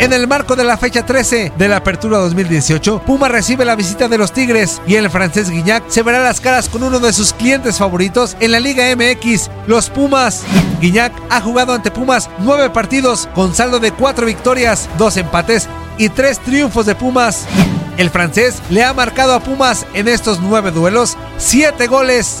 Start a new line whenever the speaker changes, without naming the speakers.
En el marco de la fecha 13 de la Apertura 2018, Puma recibe la visita de los Tigres y el francés Guignac se verá las caras con uno de sus clientes favoritos en la Liga MX, los Pumas. Guignac ha jugado ante Pumas nueve partidos con saldo de cuatro victorias, dos empates y tres triunfos de Pumas. El francés le ha marcado a Pumas en estos nueve duelos siete goles.